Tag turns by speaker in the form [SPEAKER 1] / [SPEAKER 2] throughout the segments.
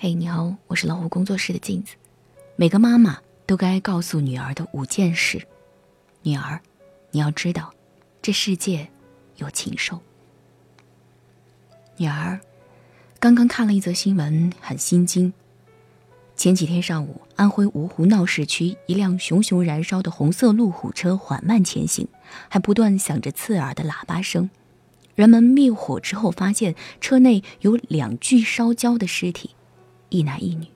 [SPEAKER 1] 嘿，你好，我是老虎工作室的镜子。每个妈妈都该告诉女儿的五件事：女儿，你要知道，这世界有禽兽。女儿，刚刚看了一则新闻，很心惊。前几天上午，安徽芜湖闹市区，一辆熊熊燃烧的红色路虎车缓慢前行，还不断响着刺耳的喇叭声。人们灭火之后，发现车内有两具烧焦的尸体。一男一女。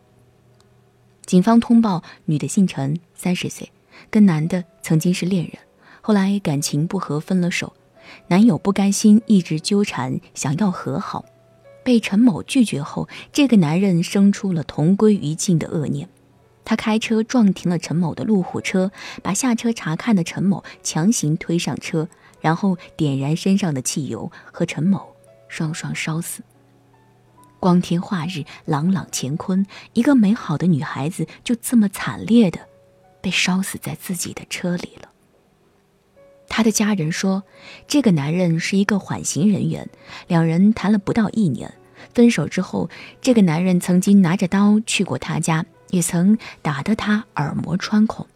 [SPEAKER 1] 警方通报，女的姓陈，三十岁，跟男的曾经是恋人，后来感情不和分了手，男友不甘心，一直纠缠，想要和好，被陈某拒绝后，这个男人生出了同归于尽的恶念，他开车撞停了陈某的路虎车，把下车查看的陈某强行推上车，然后点燃身上的汽油，和陈某双双烧死。光天化日，朗朗乾坤，一个美好的女孩子就这么惨烈的被烧死在自己的车里了。她的家人说，这个男人是一个缓刑人员，两人谈了不到一年，分手之后，这个男人曾经拿着刀去过她家，也曾打得她耳膜穿孔。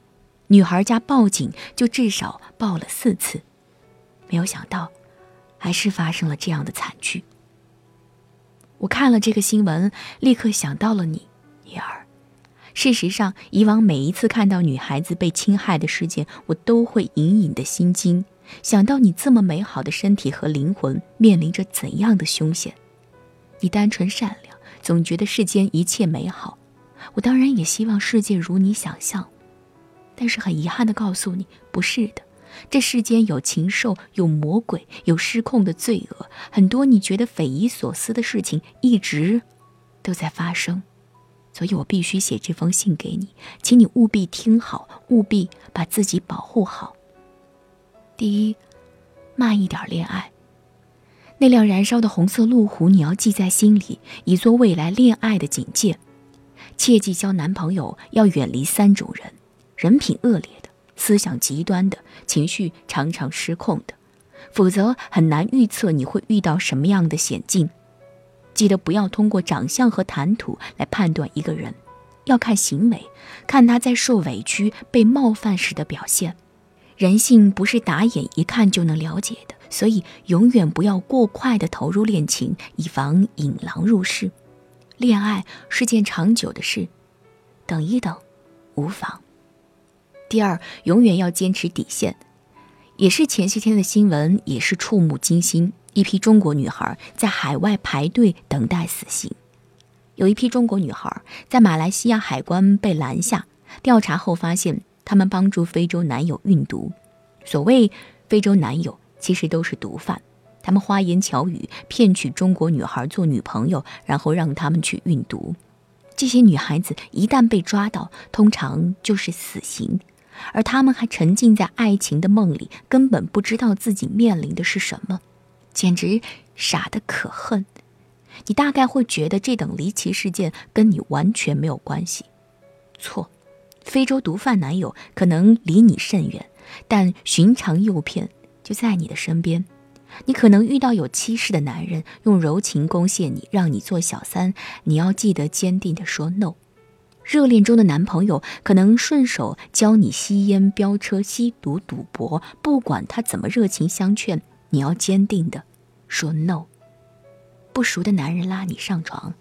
[SPEAKER 1] 女孩家报警就至少报了四次，没有想到，还是发生了这样的惨剧。我看了这个新闻，立刻想到了你，女儿。事实上，以往每一次看到女孩子被侵害的事件，我都会隐隐的心惊，想到你这么美好的身体和灵魂面临着怎样的凶险。你单纯善良，总觉得世间一切美好。我当然也希望世界如你想象，但是很遗憾的告诉你，不是的。这世间有禽兽，有魔鬼，有失控的罪恶，很多你觉得匪夷所思的事情一直都在发生，所以我必须写这封信给你，请你务必听好，务必把自己保护好。第一，慢一点恋爱。那辆燃烧的红色路虎，你要记在心里，以做未来恋爱的警戒。切记交男朋友要远离三种人：人品恶劣的。思想极端的情绪常常失控的，否则很难预测你会遇到什么样的险境。记得不要通过长相和谈吐来判断一个人，要看行为，看他在受委屈、被冒犯时的表现。人性不是打眼一看就能了解的，所以永远不要过快的投入恋情，以防引狼入室。恋爱是件长久的事，等一等，无妨。第二，永远要坚持底线，也是前些天的新闻，也是触目惊心。一批中国女孩在海外排队等待死刑。有一批中国女孩在马来西亚海关被拦下，调查后发现，他们帮助非洲男友运毒。所谓非洲男友，其实都是毒贩，他们花言巧语骗取中国女孩做女朋友，然后让他们去运毒。这些女孩子一旦被抓到，通常就是死刑。而他们还沉浸在爱情的梦里，根本不知道自己面临的是什么，简直傻得可恨。你大概会觉得这等离奇事件跟你完全没有关系，错。非洲毒贩男友可能离你甚远，但寻常诱骗就在你的身边。你可能遇到有妻室的男人，用柔情攻陷你，让你做小三，你要记得坚定地说 no。热恋中的男朋友可能顺手教你吸烟、飙车、吸毒、赌博，不管他怎么热情相劝，你要坚定的说 no。不熟的男人拉你上床，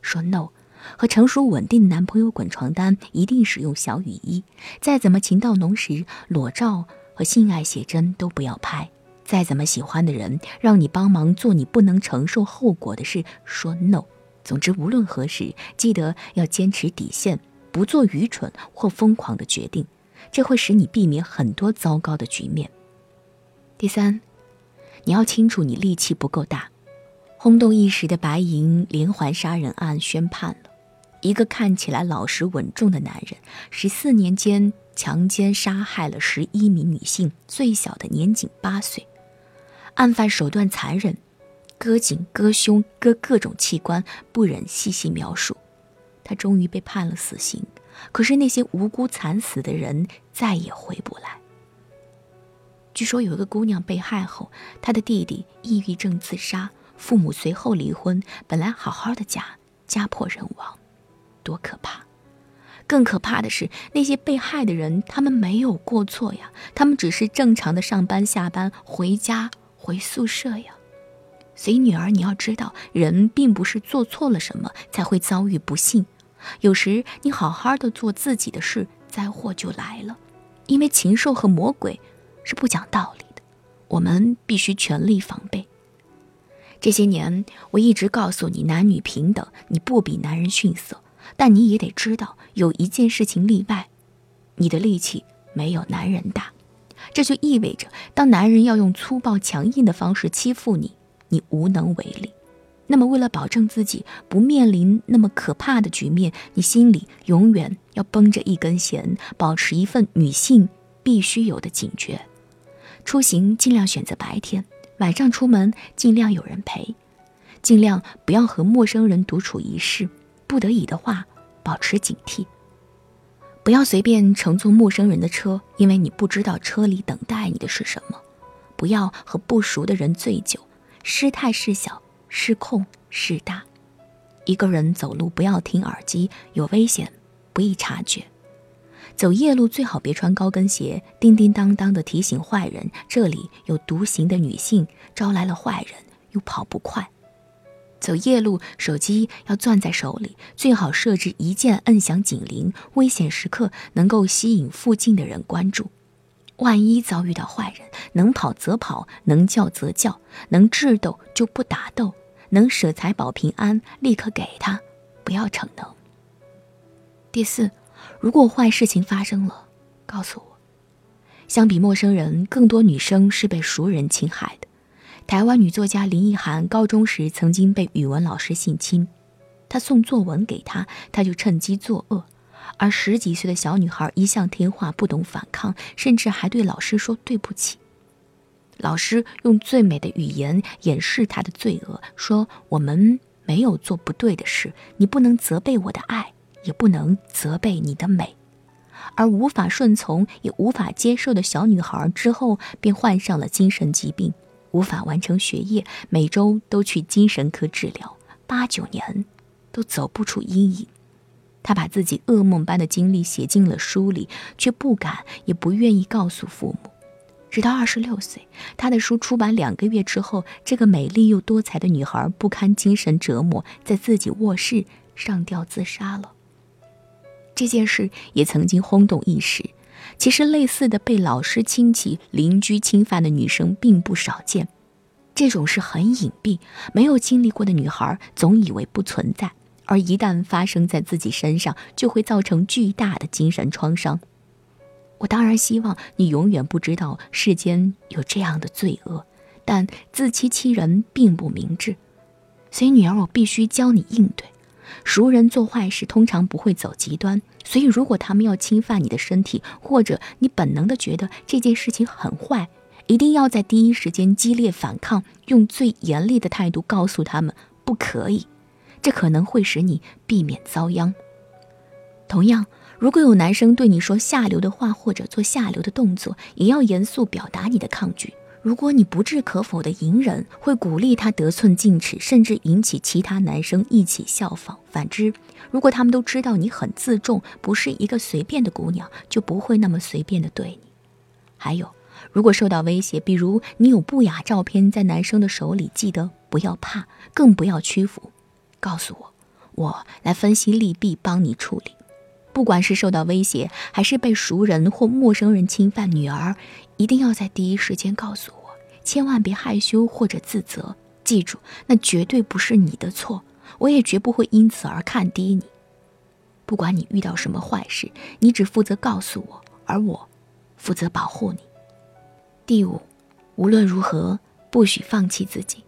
[SPEAKER 1] 说 no。和成熟稳定的男朋友滚床单，一定使用小雨衣。再怎么情到浓时，裸照和性爱写真都不要拍。再怎么喜欢的人让你帮忙做你不能承受后果的事，说 no。总之，无论何时，记得要坚持底线，不做愚蠢或疯狂的决定，这会使你避免很多糟糕的局面。第三，你要清楚你力气不够大。轰动一时的白银连环杀人案宣判了，一个看起来老实稳重的男人，十四年间强奸杀害了十一名女性，最小的年仅八岁，案犯手段残忍。割颈、割胸、割各种器官，不忍细细描述。他终于被判了死刑，可是那些无辜惨死的人再也回不来。据说有一个姑娘被害后，她的弟弟抑郁症自杀，父母随后离婚，本来好好的家家破人亡。多可怕。更可怕的是，那些被害的人，他们没有过错呀，他们只是正常的上班、下班、回家、回宿舍呀。所以，女儿，你要知道，人并不是做错了什么才会遭遇不幸，有时你好好的做自己的事，灾祸就来了。因为禽兽和魔鬼是不讲道理的，我们必须全力防备。这些年，我一直告诉你，男女平等，你不比男人逊色。但你也得知道，有一件事情例外，你的力气没有男人大，这就意味着，当男人要用粗暴强硬的方式欺负你，你无能为力。那么，为了保证自己不面临那么可怕的局面，你心里永远要绷着一根弦，保持一份女性必须有的警觉。出行尽量选择白天，晚上出门尽量有人陪，尽量不要和陌生人独处一室。不得已的话，保持警惕。不要随便乘坐陌生人的车，因为你不知道车里等待你的是什么。不要和不熟的人醉酒，失态事小，失控事大。一个人走路不要听耳机，有危险不易察觉。走夜路最好别穿高跟鞋，叮叮当当的提醒坏人这里有独行的女性，招来了坏人又跑不快。走夜路，手机要攥在手里，最好设置一键摁响警铃，危险时刻能够吸引附近的人关注。万一遭遇到坏人，能跑则跑，能叫则叫，能智斗就不打斗，能舍财保平安，立刻给他，不要逞能。第四，如果坏事情发生了，告诉我。相比陌生人，更多女生是被熟人侵害的。台湾女作家林奕涵高中时曾经被语文老师性侵，她送作文给他，他就趁机作恶。而十几岁的小女孩一向听话，不懂反抗，甚至还对老师说对不起。老师用最美的语言掩饰她的罪恶，说：“我们没有做不对的事，你不能责备我的爱，也不能责备你的美。”而无法顺从也无法接受的小女孩之后便患上了精神疾病。无法完成学业，每周都去精神科治疗，八九年都走不出阴影。他把自己噩梦般的经历写进了书里，却不敢也不愿意告诉父母。直到二十六岁，他的书出版两个月之后，这个美丽又多才的女孩不堪精神折磨，在自己卧室上吊自杀了。这件事也曾经轰动一时。其实，类似的被老师、亲戚、邻居侵犯的女生并不少见。这种事很隐蔽，没有经历过的女孩总以为不存在，而一旦发生在自己身上，就会造成巨大的精神创伤。我当然希望你永远不知道世间有这样的罪恶，但自欺欺人并不明智。所以，女儿，我必须教你应对。熟人做坏事通常不会走极端，所以如果他们要侵犯你的身体，或者你本能的觉得这件事情很坏，一定要在第一时间激烈反抗，用最严厉的态度告诉他们不可以，这可能会使你避免遭殃。同样，如果有男生对你说下流的话或者做下流的动作，也要严肃表达你的抗拒。如果你不置可否的隐忍，会鼓励他得寸进尺，甚至引起其他男生一起效仿。反之，如果他们都知道你很自重，不是一个随便的姑娘，就不会那么随便的对你。还有，如果受到威胁，比如你有不雅照片在男生的手里，记得不要怕，更不要屈服，告诉我，我来分析利弊，帮你处理。不管是受到威胁，还是被熟人或陌生人侵犯，女儿一定要在第一时间告诉我，千万别害羞或者自责。记住，那绝对不是你的错，我也绝不会因此而看低你。不管你遇到什么坏事，你只负责告诉我，而我负责保护你。第五，无论如何不许放弃自己。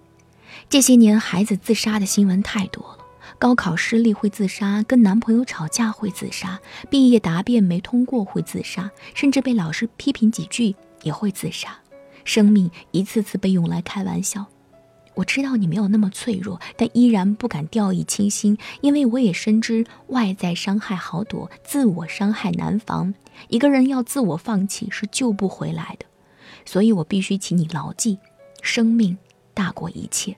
[SPEAKER 1] 这些年，孩子自杀的新闻太多了。高考失利会自杀，跟男朋友吵架会自杀，毕业答辩没通过会自杀，甚至被老师批评几句也会自杀。生命一次次被用来开玩笑。我知道你没有那么脆弱，但依然不敢掉以轻心，因为我也深知外在伤害好躲，自我伤害难防。一个人要自我放弃是救不回来的，所以我必须请你牢记：生命大过一切。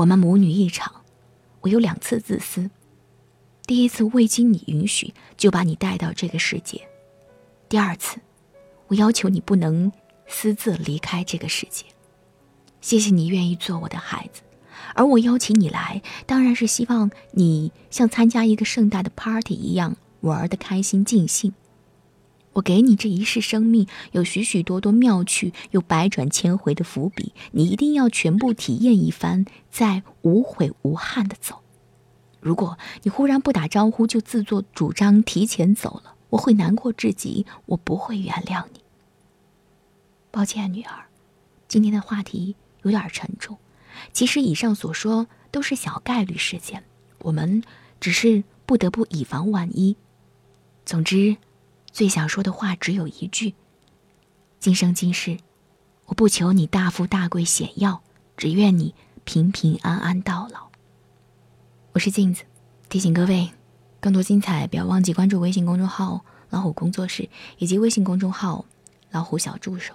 [SPEAKER 1] 我们母女一场。我有两次自私。第一次未经你允许就把你带到这个世界，第二次，我要求你不能私自离开这个世界。谢谢你愿意做我的孩子，而我邀请你来，当然是希望你像参加一个盛大的 party 一样玩的开心尽兴。我给你这一世生命，有许许多多妙趣又百转千回的伏笔，你一定要全部体验一番，再无悔无憾的走。如果你忽然不打招呼就自作主张提前走了，我会难过至极，我不会原谅你。抱歉，女儿，今天的话题有点沉重。其实以上所说都是小概率事件，我们只是不得不以防万一。总之。最想说的话只有一句：今生今世，我不求你大富大贵显耀，只愿你平平安安到老。我是镜子，提醒各位，更多精彩不要忘记关注微信公众号“老虎工作室”以及微信公众号“老虎小助手”。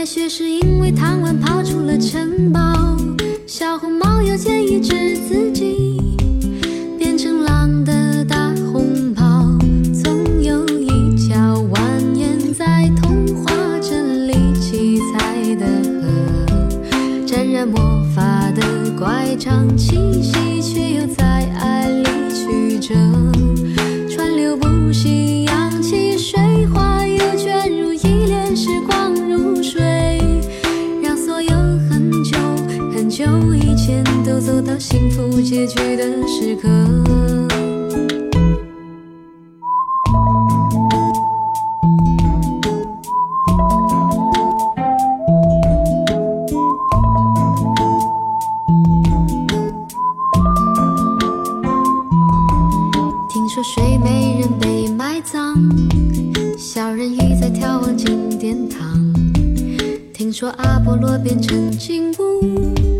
[SPEAKER 2] 白雪是因为贪玩跑出了城堡，小红帽要建议治自己，变成狼的大红袍。总有一条蜿蜒在童话镇里七彩的河，沾染魔法的乖张气息，就一切都走到幸福结局的时刻。听说睡美人被埋葬，小人鱼在眺望金殿堂。听说阿波罗变成金乌。